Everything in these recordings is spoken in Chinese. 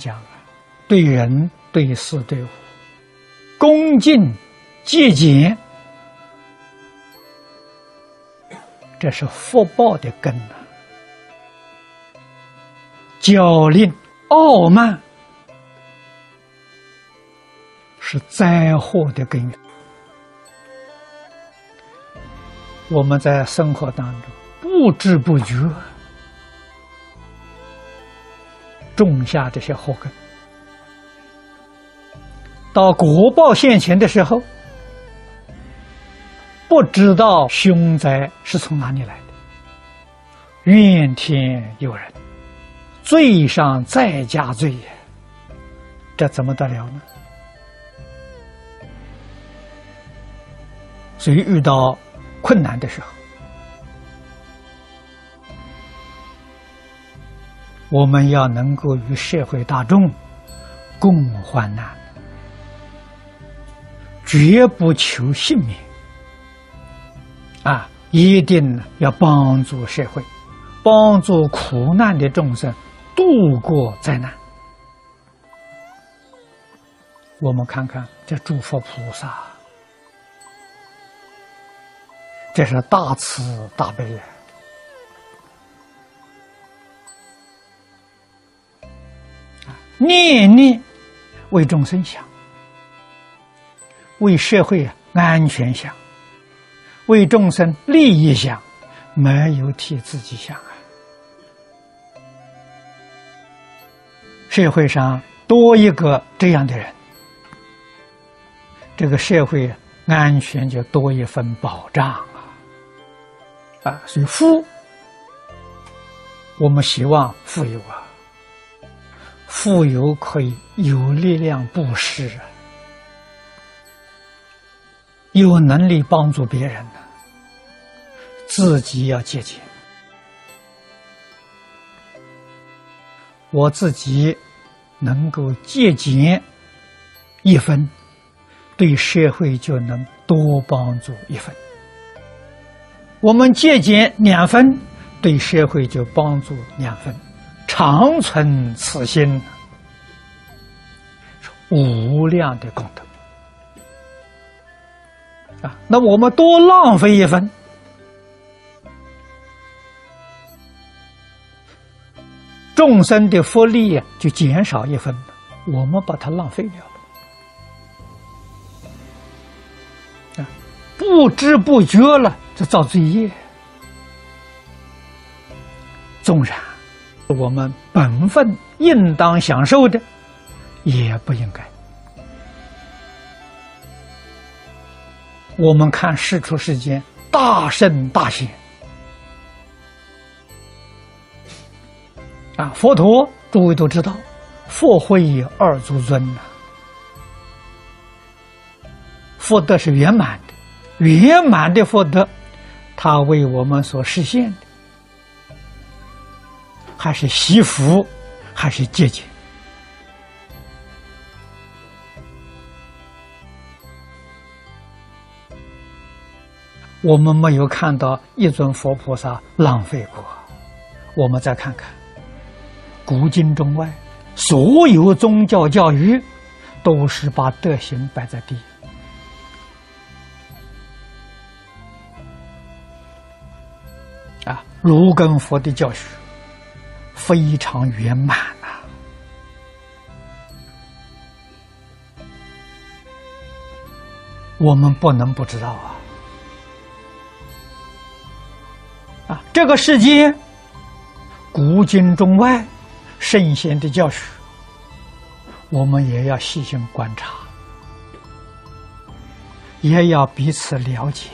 讲啊，对人、对事、对物，恭敬、节俭，这是福报的根呐。骄吝、傲慢，是灾祸的根源。我们在生活当中不知不觉种下这些祸根，到国报现前的时候，不知道凶灾是从哪里来的，怨天尤人，罪上再加罪，这怎么得了呢？所以遇到。困难的时候，我们要能够与社会大众共患难，绝不求性命啊！一定要帮助社会，帮助苦难的众生度过灾难。我们看看这诸佛菩萨。这是大慈大悲呀！念念为众生想，为社会安全想，为众生利益想，没有替自己想啊！社会上多一个这样的人，这个社会安全就多一份保障。啊，所以富，我们希望富有啊，富有可以有力量布施，有能力帮助别人呢，自己要节俭。我自己能够节俭一分，对社会就能多帮助一分。我们节俭两分，对社会就帮助两分，长存此心，无量的功德啊！那我们多浪费一分，众生的福利就减少一分，我们把它浪费掉了啊！不知不觉了。就造罪业，纵然我们本分应当享受的，也不应该。我们看世出世间大圣大贤啊，佛陀诸位都知道，佛会二足尊呐，福德是圆满的，圆满的福德。他为我们所实现的，还是惜福，还是节俭？我们没有看到一尊佛菩萨浪费过。我们再看看，古今中外，所有宗教教育，都是把德行摆在第一。啊，如根佛的教学非常圆满呐，我们不能不知道啊！啊，这个世界古今中外圣贤的教学，我们也要细心观察，也要彼此了解。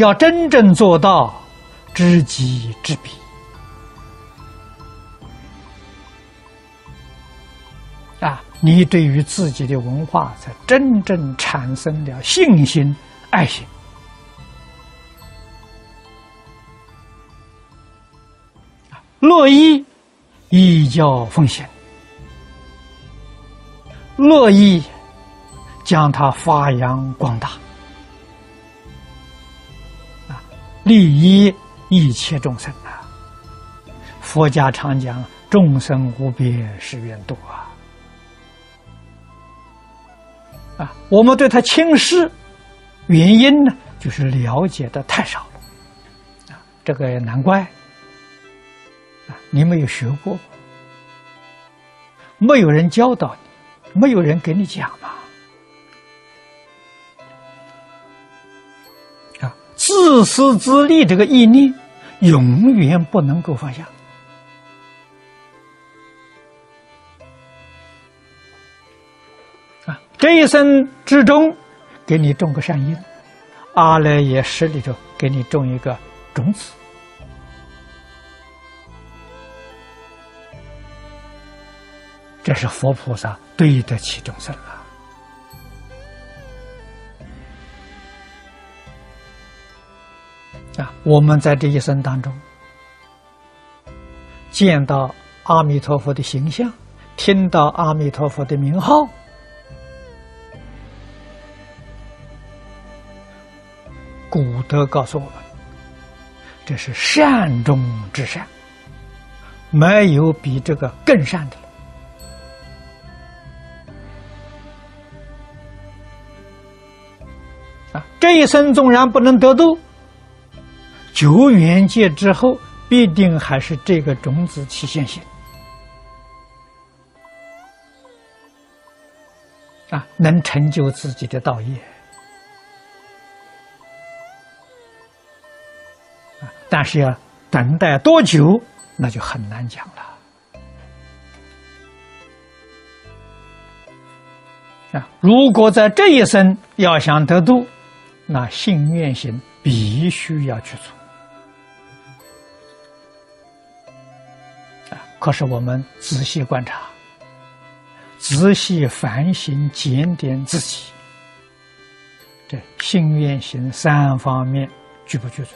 要真正做到知己知彼啊，你对于自己的文化才真正产生了信心、爱心。乐意依教奉献，乐意将它发扬光大。利益一切众生啊。佛家常讲众生无边誓愿度啊。啊，我们对他轻视，原因呢，就是了解的太少了。啊，这个也难怪。啊，你没有学过，没有人教导你，没有人给你讲嘛。自私自利这个意念，永远不能够放下。啊这一生之中，给你种个善因，阿赖耶识里头给你种一个种子，这是佛菩萨对得起众生啊！啊，我们在这一生当中，见到阿弥陀佛的形象，听到阿弥陀佛的名号。古德告诉我们，这是善中之善，没有比这个更善的了。啊，这一生纵然不能得度，九缘界之后，必定还是这个种子起现行。啊，能成就自己的道业。但是要等待多久，那就很难讲了。啊，如果在这一生要想得度，那信愿行必须要去做。啊，可是我们仔细观察，仔细反省检点自己，这心愿行三方面具不具足？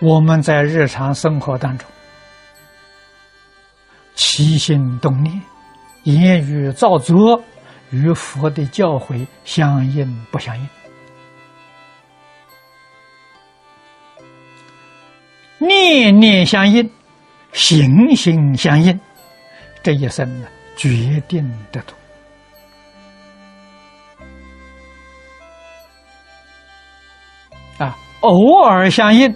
我们在日常生活当中，起心动念、言语造作，与佛的教诲相应不相应？念念相应，心心相应，这一生呢，决定得度。啊，偶尔相应。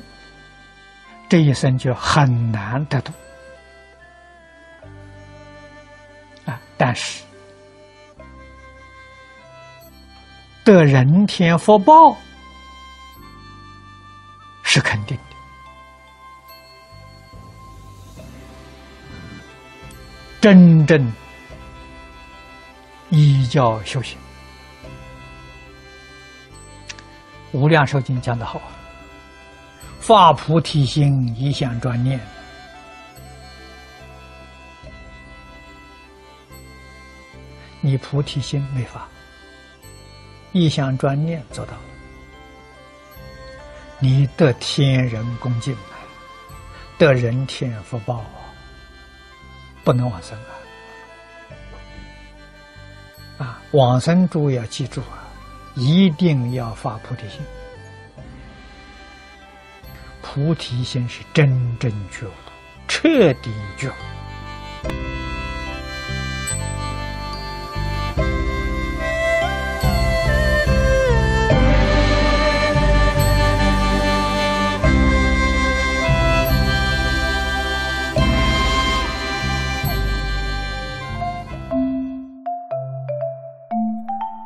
这一生就很难得度啊！但是得人天福报真正依教修行，《无量寿经》讲的好。发菩提心，一向专念。你菩提心没发，一向专念做到了，你得天人恭敬，得人天福报，不能往生啊！啊，往生诸要记住啊，一定要发菩提心。菩提心是真正觉悟，彻底觉悟。